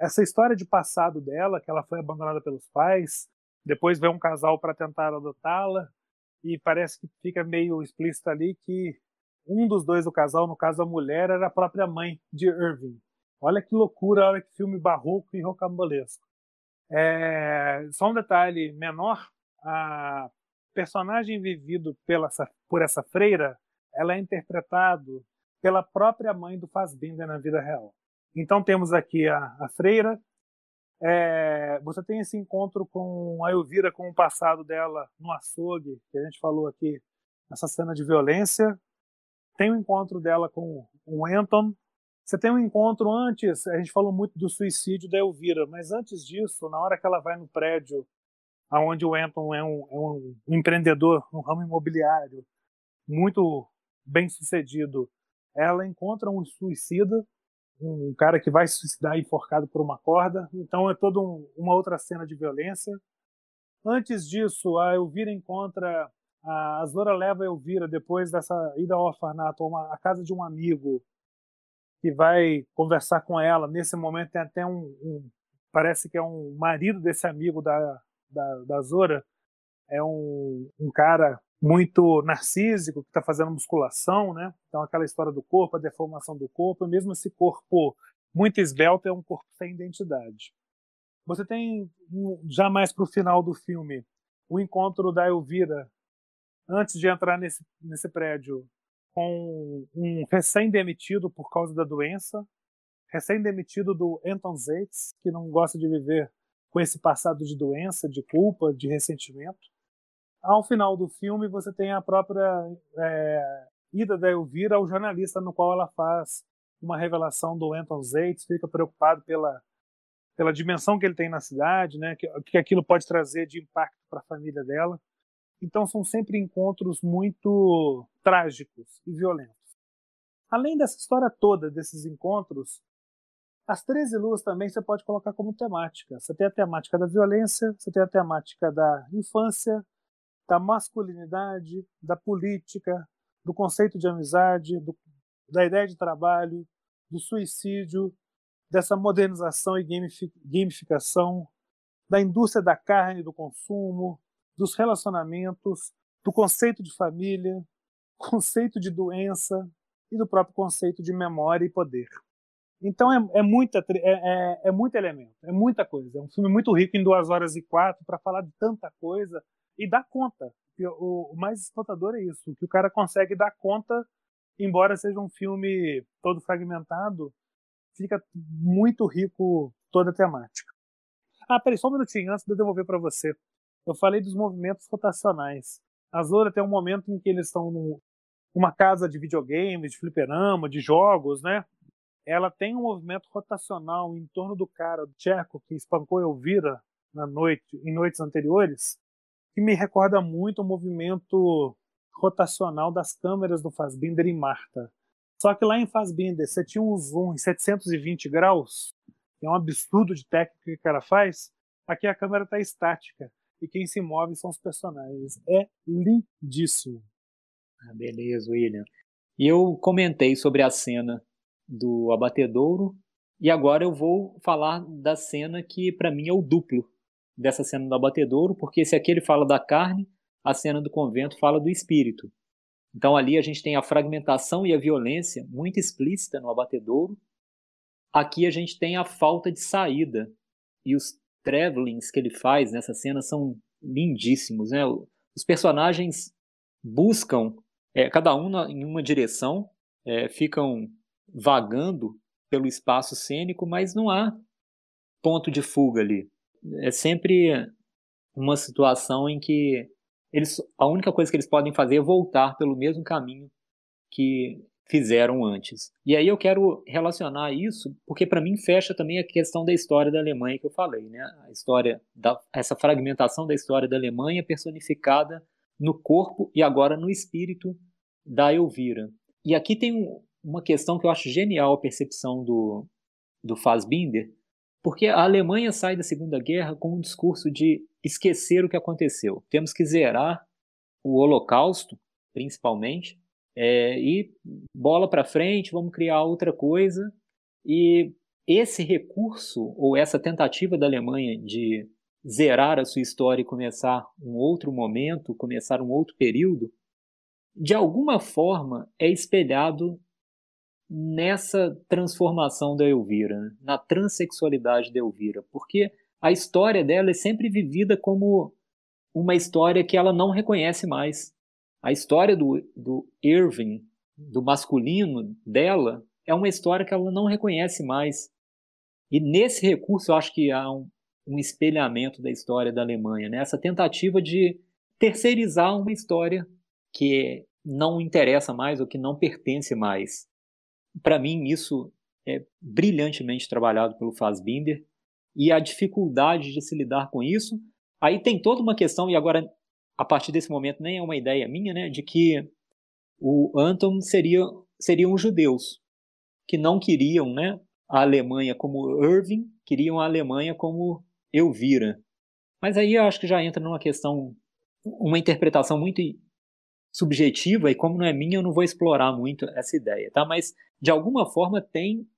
essa história de passado dela, que ela foi abandonada pelos pais, depois vem um casal para tentar adotá-la, e parece que fica meio explícito ali que um dos dois do casal, no caso a mulher, era a própria mãe de Irving. Olha que loucura, olha que filme barroco e rocambolesco. É, só um detalhe menor, a personagem vivido pela, por essa freira, ela é interpretado pela própria mãe do Fassbinder na vida real. Então temos aqui a, a freira, É, você tem esse encontro com a Elvira, com o passado dela no açougue, que a gente falou aqui, essa cena de violência. Tem o um encontro dela com o Anton. Você tem um encontro antes, a gente falou muito do suicídio da Elvira, mas antes disso, na hora que ela vai no prédio, onde o Anton é um, é um empreendedor no ramo imobiliário, muito bem sucedido, ela encontra um suicida um cara que vai se suicidar enforcado por uma corda. Então é toda um, uma outra cena de violência. Antes disso, a Elvira encontra. A Zora leva a Elvira, depois dessa ida ao orfanato, a, uma, a casa de um amigo que vai conversar com ela. Nesse momento tem até um, um parece que é um marido desse amigo da, da, da Zora, é um, um cara muito narcísico, que está fazendo musculação, né? Então aquela história do corpo, a deformação do corpo, mesmo esse corpo muito esbelto é um corpo sem identidade. Você tem, já mais para o final do filme, o encontro da Elvira, antes de entrar nesse, nesse prédio, com um recém-demitido por causa da doença, recém-demitido do Anton Zaitz, que não gosta de viver com esse passado de doença, de culpa, de ressentimento ao final do filme você tem a própria é, ida da Elvira ao jornalista no qual ela faz uma revelação do Anton Zaitz, fica preocupado pela pela dimensão que ele tem na cidade, né, que, que aquilo pode trazer de impacto para a família dela. Então são sempre encontros muito trágicos e violentos. Além dessa história toda, desses encontros, as 13 luas também você pode colocar como temática. Você tem a temática da violência, você tem a temática da infância, da masculinidade, da política, do conceito de amizade, do, da ideia de trabalho, do suicídio, dessa modernização e gamificação, da indústria da carne do consumo, dos relacionamentos, do conceito de família, conceito de doença e do próprio conceito de memória e poder. Então é, é, muita, é, é, é muito elemento, é muita coisa. É um filme muito rico em duas horas e quatro para falar de tanta coisa e dá conta. O, o mais espantador é isso, que o cara consegue dar conta, embora seja um filme todo fragmentado, fica muito rico toda a temática. Ah, peraí, só um minutinho antes de eu devolver para você. Eu falei dos movimentos rotacionais. A Zora tem um momento em que eles estão numa casa de videogames, de fliperama, de jogos, né? Ela tem um movimento rotacional em torno do cara, do Tcheco, que espancou Elvira na noite, em noites anteriores, que me recorda muito o movimento rotacional das câmeras do Fassbinder em Marta. Só que lá em Fassbinder você tinha um zoom em 720 graus, que é um absurdo de técnica que o cara faz. Aqui a câmera está estática e quem se move são os personagens. É lindíssimo. Ah, beleza, William. E eu comentei sobre a cena do abatedouro e agora eu vou falar da cena que para mim é o duplo dessa cena do abatedouro, porque se aqui ele fala da carne, a cena do convento fala do espírito. Então ali a gente tem a fragmentação e a violência muito explícita no abatedouro. Aqui a gente tem a falta de saída e os travelings que ele faz nessa cena são lindíssimos, né? Os personagens buscam é, cada um na, em uma direção, é, ficam vagando pelo espaço cênico, mas não há ponto de fuga ali é sempre uma situação em que eles, a única coisa que eles podem fazer é voltar pelo mesmo caminho que fizeram antes. E aí eu quero relacionar isso, porque para mim fecha também a questão da história da Alemanha que eu falei, né? A história da essa fragmentação da história da Alemanha personificada no corpo e agora no espírito da Elvira. E aqui tem um, uma questão que eu acho genial a percepção do do Fassbinder, porque a Alemanha sai da Segunda Guerra com um discurso de esquecer o que aconteceu. Temos que zerar o Holocausto, principalmente, é, e bola para frente, vamos criar outra coisa. E esse recurso, ou essa tentativa da Alemanha de zerar a sua história e começar um outro momento, começar um outro período, de alguma forma é espelhado nessa transformação da Elvira, né? na transexualidade da Elvira, porque a história dela é sempre vivida como uma história que ela não reconhece mais. A história do, do Irving, do masculino dela, é uma história que ela não reconhece mais. E nesse recurso eu acho que há um, um espelhamento da história da Alemanha, né? essa tentativa de terceirizar uma história que não interessa mais ou que não pertence mais. Para mim, isso é brilhantemente trabalhado pelo Fassbinder e a dificuldade de se lidar com isso. Aí tem toda uma questão, e agora, a partir desse momento, nem é uma ideia minha, né, de que o Anton seria, seriam judeus que não queriam né, a Alemanha como Irving, queriam a Alemanha como Elvira. Mas aí eu acho que já entra numa questão, uma interpretação muito subjetiva, e como não é minha, eu não vou explorar muito essa ideia, tá? Mas, de alguma forma, tem.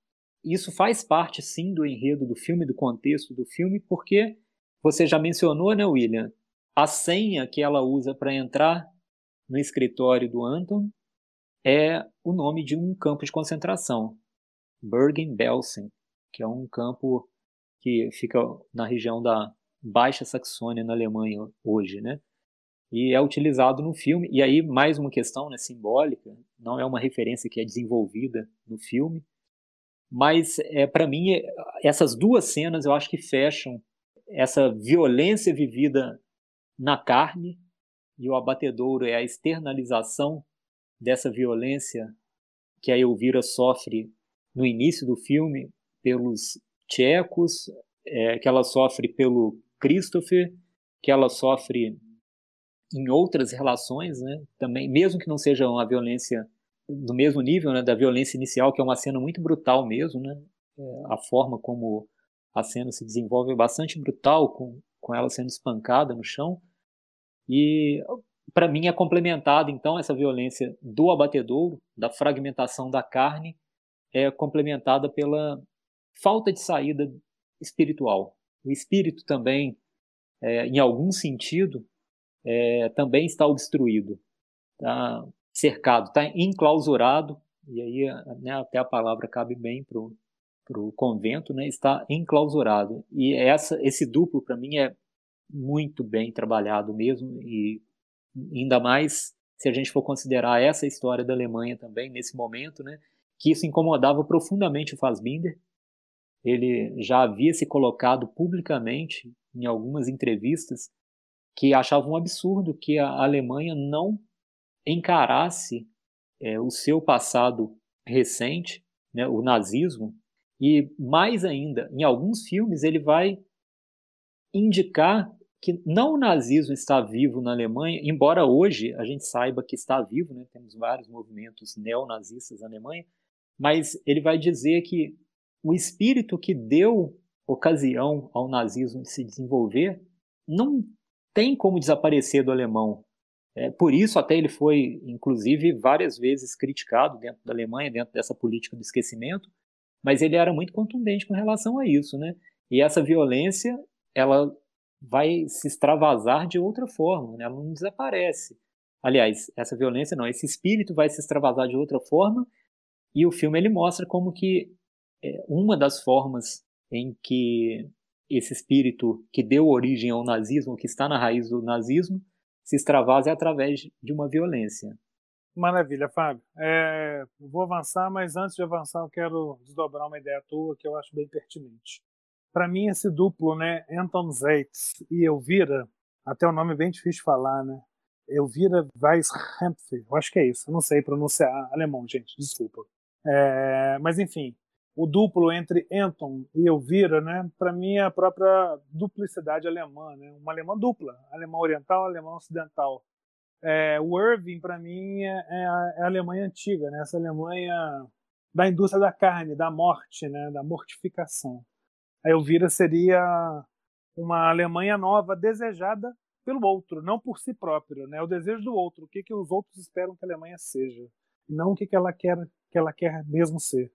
Isso faz parte, sim, do enredo do filme, do contexto do filme, porque você já mencionou, né, William? A senha que ela usa para entrar no escritório do Anton é o nome de um campo de concentração, Bergen-Belsen, que é um campo que fica na região da Baixa Saxônia, na Alemanha, hoje, né? E é utilizado no filme. E aí, mais uma questão né, simbólica, não é uma referência que é desenvolvida no filme, mas é, para mim, essas duas cenas eu acho que fecham essa violência vivida na carne, e o abatedouro é a externalização dessa violência que a Elvira sofre no início do filme pelos tchecos, é, que ela sofre pelo Christopher, que ela sofre em outras relações, né? Também, mesmo que não seja uma violência do mesmo nível, né, da violência inicial, que é uma cena muito brutal mesmo, né? É, a forma como a cena se desenvolve é bastante brutal, com, com ela sendo espancada no chão. E para mim é complementada então essa violência do abatedouro, da fragmentação da carne, é complementada pela falta de saída espiritual. O espírito também, é, em algum sentido, é, também está obstruído, está cercado, está enclausurado, e aí né, até a palavra cabe bem para o convento, né, está enclausurado. E essa, esse duplo, para mim, é muito bem trabalhado mesmo, e ainda mais se a gente for considerar essa história da Alemanha também, nesse momento, né, que isso incomodava profundamente o Fassbinder. Ele já havia se colocado publicamente em algumas entrevistas que achava um absurdo que a Alemanha não encarasse é, o seu passado recente, né, o nazismo, e mais ainda, em alguns filmes ele vai indicar que não o nazismo está vivo na Alemanha, embora hoje a gente saiba que está vivo, né, temos vários movimentos neonazistas na Alemanha, mas ele vai dizer que o espírito que deu ocasião ao nazismo de se desenvolver não tem como desaparecer do alemão. É, por isso, até ele foi, inclusive, várias vezes criticado dentro da Alemanha, dentro dessa política do esquecimento, mas ele era muito contundente com relação a isso, né? E essa violência, ela vai se extravasar de outra forma, né? ela não desaparece. Aliás, essa violência não, esse espírito vai se extravasar de outra forma, e o filme ele mostra como que é, uma das formas em que esse espírito que deu origem ao nazismo, que está na raiz do nazismo, se extravasa através de uma violência. Maravilha, Fábio. É, vou avançar, mas antes de avançar, eu quero desdobrar uma ideia tua que eu acho bem pertinente. Para mim, esse duplo, né, Anton Zeitz e Elvira, até o nome é bem difícil de falar, né? Elvira Weishempfer, eu acho que é isso, eu não sei pronunciar alemão, gente, desculpa. É, mas enfim, o duplo entre Anton e Elvira, né, para mim é a própria duplicidade alemã, né, uma alemã dupla, alemã oriental, alemã ocidental. É, o Irving, para mim, é, é, a, é, a, Alemanha antiga, né, essa Alemanha da indústria da carne, da morte, né, da mortificação. A Elvira seria uma Alemanha nova desejada pelo outro, não por si próprio, né, o desejo do outro, o que, que os outros esperam que a Alemanha seja, não o que, que ela quer que ela quer mesmo ser.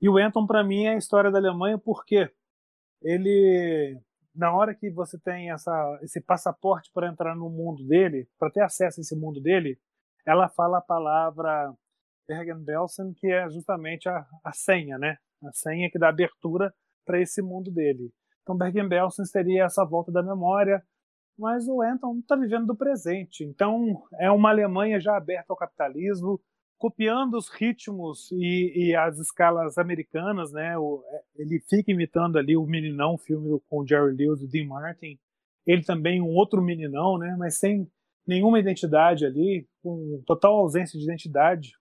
E o Anton, para mim, é a história da Alemanha porque ele, na hora que você tem essa, esse passaporte para entrar no mundo dele, para ter acesso a esse mundo dele, ela fala a palavra Bergen-Belsen, que é justamente a, a senha, né? A senha que dá abertura para esse mundo dele. Então, Bergen-Belsen seria essa volta da memória, mas o Anton está vivendo do presente. Então, é uma Alemanha já aberta ao capitalismo, copiando os ritmos e, e, as escalas americanas, né? O, é, ele fica imitando ali o Meninão, filme com o Jerry Lewis e Dean Martin. Ele também um outro Meninão, né? Mas sem nenhuma identidade ali, com total ausência de identidade.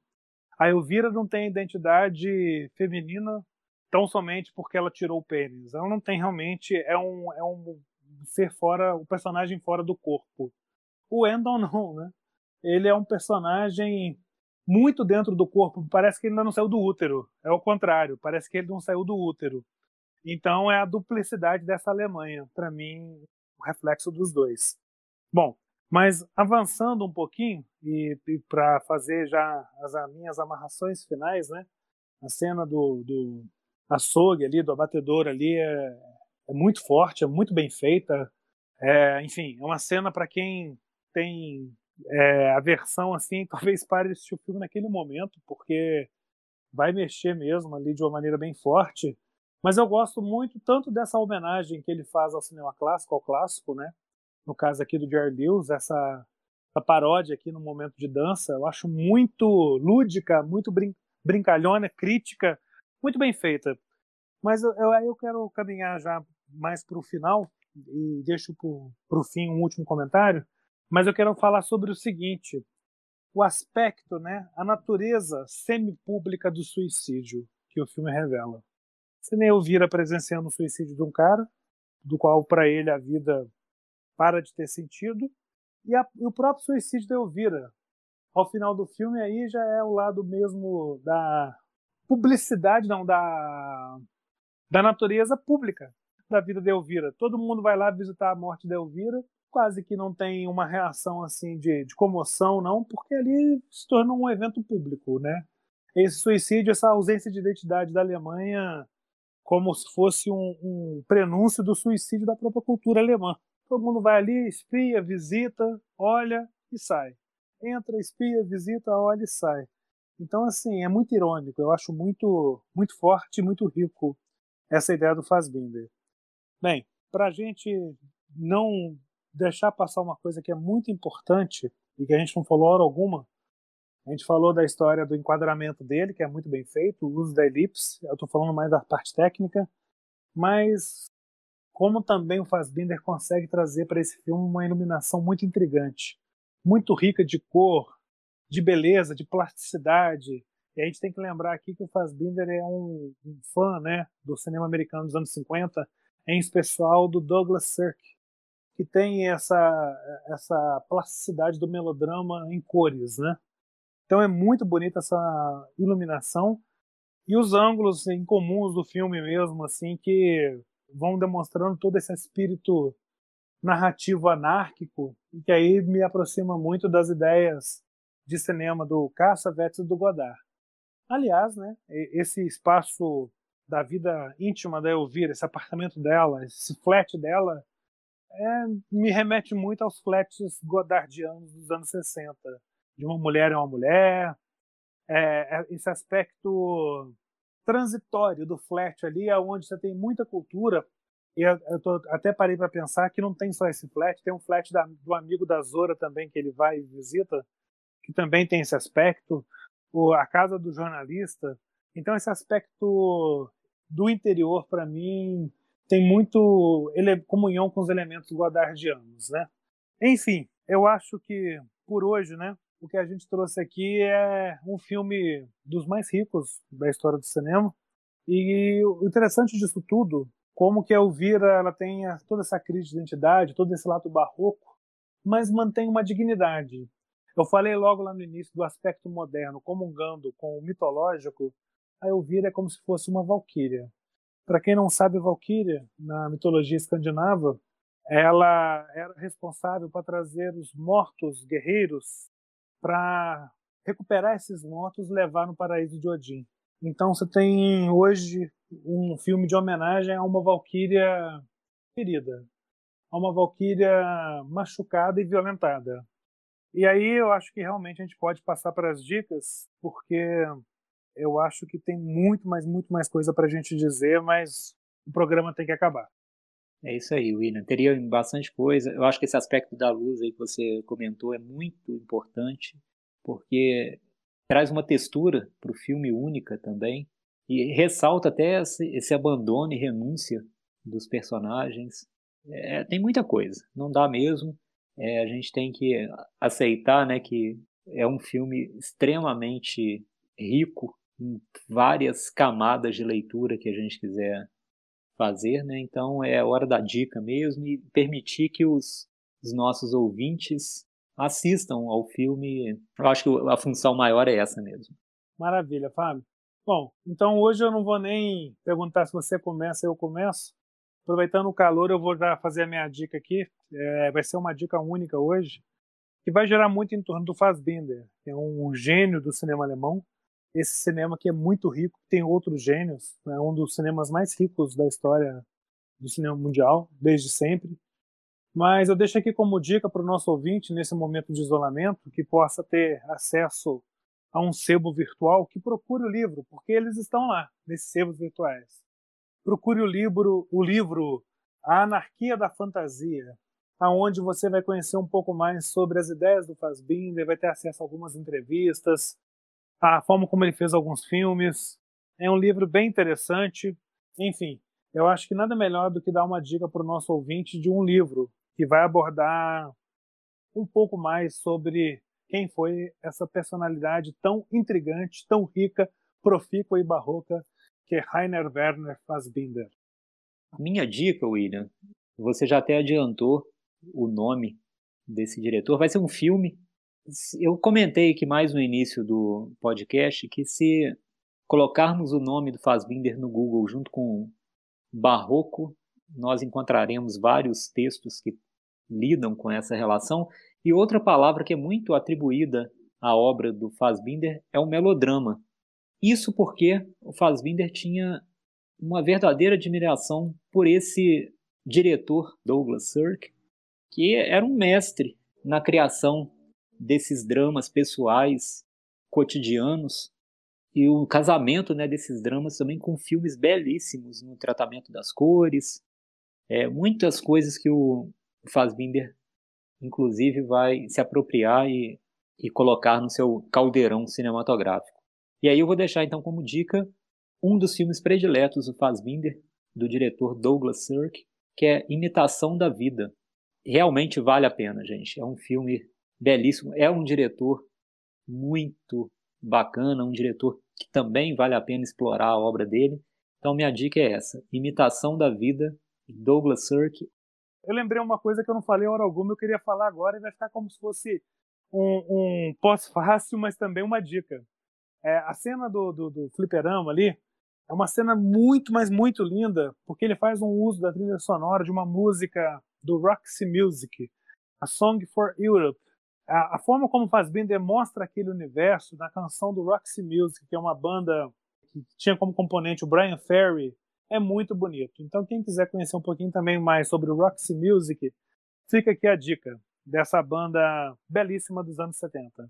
A Elvira não tem identidade feminina tão somente porque ela tirou o pênis. Ela não tem realmente é um é um ser fora, o um personagem fora do corpo. O Endon não, né? Ele é um personagem muito dentro do corpo, parece que ele ainda não saiu do útero. É o contrário, parece que ele não saiu do útero. Então é a duplicidade dessa Alemanha, para mim, o reflexo dos dois. Bom, mas avançando um pouquinho e, e para fazer já as, as, minhas amarrações finais, né? A cena do, do açougue ali, do abatedor ali é, é muito forte, é muito bem feita. É, enfim, é uma cena para quem tem é, a versão assim, talvez pare de assistir o filme naquele momento, porque vai mexer mesmo ali de uma maneira bem forte. Mas eu gosto muito tanto dessa homenagem que ele faz ao cinema clássico, ao clássico, né? No caso aqui do Jerry Lewis, essa, essa paródia aqui no momento de dança, eu acho muito lúdica, muito brin brincalhona, crítica, muito bem feita. Mas eu, eu, eu quero caminhar já mais para o final e deixo para o fim um último comentário mas eu quero falar sobre o seguinte: o aspecto, né, a natureza semipública do suicídio que o filme revela. Você nem ouvira presenciando o suicídio de um cara, do qual para ele a vida para de ter sentido, e, a, e o próprio suicídio da Elvira. Ao final do filme aí já é o lado mesmo da publicidade, não, da, da natureza pública da vida de Elvira. Todo mundo vai lá visitar a morte de Elvira quase que não tem uma reação assim de, de comoção, não, porque ali se torna um evento público, né? Esse suicídio, essa ausência de identidade da Alemanha, como se fosse um, um prenúncio do suicídio da própria cultura alemã. Todo mundo vai ali, espia, visita, olha e sai. Entra, espia, visita, olha e sai. Então, assim, é muito irônico. Eu acho muito, muito forte muito rico essa ideia do Fassbinder. Bem, para a gente não deixar passar uma coisa que é muito importante e que a gente não falou hora alguma. A gente falou da história do enquadramento dele, que é muito bem feito, o uso da elipse. Eu estou falando mais da parte técnica, mas como também o Fassbinder consegue trazer para esse filme uma iluminação muito intrigante, muito rica de cor, de beleza, de plasticidade. E a gente tem que lembrar aqui que o Fassbinder é um, um fã né, do cinema americano dos anos 50, em especial do Douglas Sirk, que tem essa, essa plasticidade do melodrama em cores, né? Então é muito bonita essa iluminação e os ângulos incomuns do filme mesmo, assim, que vão demonstrando todo esse espírito narrativo anárquico e que aí me aproxima muito das ideias de cinema do Cassavetes e do Godard. Aliás, né, esse espaço da vida íntima da Elvira, esse apartamento dela, esse flat dela, é, me remete muito aos flats godardianos dos anos 60. De uma mulher é uma mulher. É, é, esse aspecto transitório do flat ali, é onde você tem muita cultura. E eu, eu tô, até parei para pensar que não tem só esse flat, tem um flat da, do amigo da Zora também, que ele vai e visita, que também tem esse aspecto. O, a casa do jornalista. Então, esse aspecto do interior, para mim, tem muito ele, comunhão com os elementos godardianos, né? Enfim, eu acho que por hoje, né, o que a gente trouxe aqui é um filme dos mais ricos da história do cinema. E o interessante disso tudo, como que a Elvira ela tem toda essa crise de identidade, todo esse lado barroco, mas mantém uma dignidade. Eu falei logo lá no início do aspecto moderno, comungando com o mitológico, a Elvira é como se fosse uma valquíria. Para quem não sabe, Valkyria, na mitologia escandinava, ela era responsável para trazer os mortos guerreiros para recuperar esses mortos e levar no paraíso de Odin. Então você tem hoje um filme de homenagem a uma Valkyria querida, a uma Valkyria machucada e violentada. E aí eu acho que realmente a gente pode passar para as dicas, porque eu acho que tem muito mais, muito mais coisa para a gente dizer, mas o programa tem que acabar. É isso aí, William. Teria bastante coisa. Eu acho que esse aspecto da luz aí que você comentou é muito importante, porque traz uma textura para o filme única também e ressalta até esse, abandono e renúncia dos personagens. É, tem muita coisa, não dá mesmo. É, a gente tem que aceitar né, que é um filme extremamente rico várias camadas de leitura que a gente quiser fazer, né? Então é hora da dica mesmo e permitir que os, os nossos ouvintes assistam ao filme. Eu acho que a função maior é essa mesmo. Maravilha, Fábio. Bom, então hoje eu não vou nem perguntar se você começa ou eu começo. Aproveitando o calor, eu vou já fazer a minha dica aqui. É, vai ser uma dica única hoje, que vai gerar muito em torno do Fassbinder, que é um gênio do cinema alemão. Esse cinema que é muito rico, tem outros gênios, é um dos cinemas mais ricos da história do cinema mundial, desde sempre. Mas eu deixo aqui como dica para o nosso ouvinte, nesse momento de isolamento, que possa ter acesso a um sebo virtual, que procure o livro, porque eles estão lá, nesses sebos virtuais. Procure o livro, o livro A Anarquia da Fantasia, aonde você vai conhecer um pouco mais sobre as ideias do Fassbinder, vai ter acesso a algumas entrevistas, a forma como ele fez alguns filmes. É um livro bem interessante. Enfim, eu acho que nada melhor do que dar uma dica para o nosso ouvinte de um livro que vai abordar um pouco mais sobre quem foi essa personalidade tão intrigante, tão rica, profícua e barroca que é Rainer Werner Fassbinder. Minha dica, William, você já até adiantou o nome desse diretor. Vai ser um filme. Eu comentei aqui mais no início do podcast que se colocarmos o nome do Fassbinder no Google junto com Barroco, nós encontraremos vários textos que lidam com essa relação. E outra palavra que é muito atribuída à obra do Fassbinder é o melodrama. Isso porque o Fassbinder tinha uma verdadeira admiração por esse diretor Douglas Sirk, que era um mestre na criação desses dramas pessoais cotidianos e o casamento né, desses dramas também com filmes belíssimos no tratamento das cores, é, muitas coisas que o Fassbinder, inclusive, vai se apropriar e, e colocar no seu caldeirão cinematográfico. E aí eu vou deixar então como dica um dos filmes prediletos do Fassbinder, do diretor Douglas Sirk, que é Imitação da Vida. Realmente vale a pena, gente. É um filme belíssimo. É um diretor muito bacana, um diretor que também vale a pena explorar a obra dele. Então minha dica é essa: Imitação da Vida, Douglas Sirk, eu lembrei uma coisa que eu não falei hora alguma, eu queria falar agora e vai ficar como se fosse um, um pós-fácil, mas também uma dica. É, a cena do, do, do fliperama ali é uma cena muito, mas muito linda, porque ele faz um uso da trilha sonora de uma música do Roxy Music, a Song for Europe. A, a forma como bem demonstra aquele universo na canção do Roxy Music, que é uma banda que tinha como componente o Brian Ferry, é muito bonito. Então, quem quiser conhecer um pouquinho também mais sobre o Roxy Music, fica aqui a dica dessa banda belíssima dos anos 70.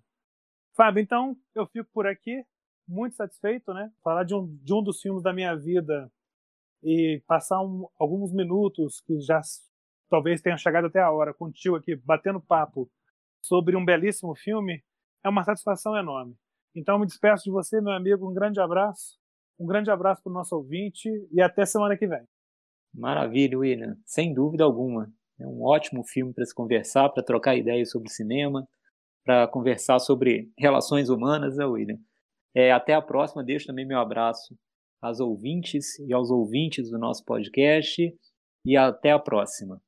Fábio, então eu fico por aqui, muito satisfeito, né? Falar de um, de um dos filmes da minha vida e passar um, alguns minutos que já talvez tenha chegado até a hora contigo aqui, batendo papo sobre um belíssimo filme, é uma satisfação enorme. Então me despeço de você, meu amigo, um grande abraço um grande abraço para o nosso ouvinte e até semana que vem. Maravilha, William. Sem dúvida alguma. É um ótimo filme para se conversar, para trocar ideias sobre cinema, para conversar sobre relações humanas, né, William? É, até a próxima. Deixo também meu abraço às ouvintes e aos ouvintes do nosso podcast. E até a próxima.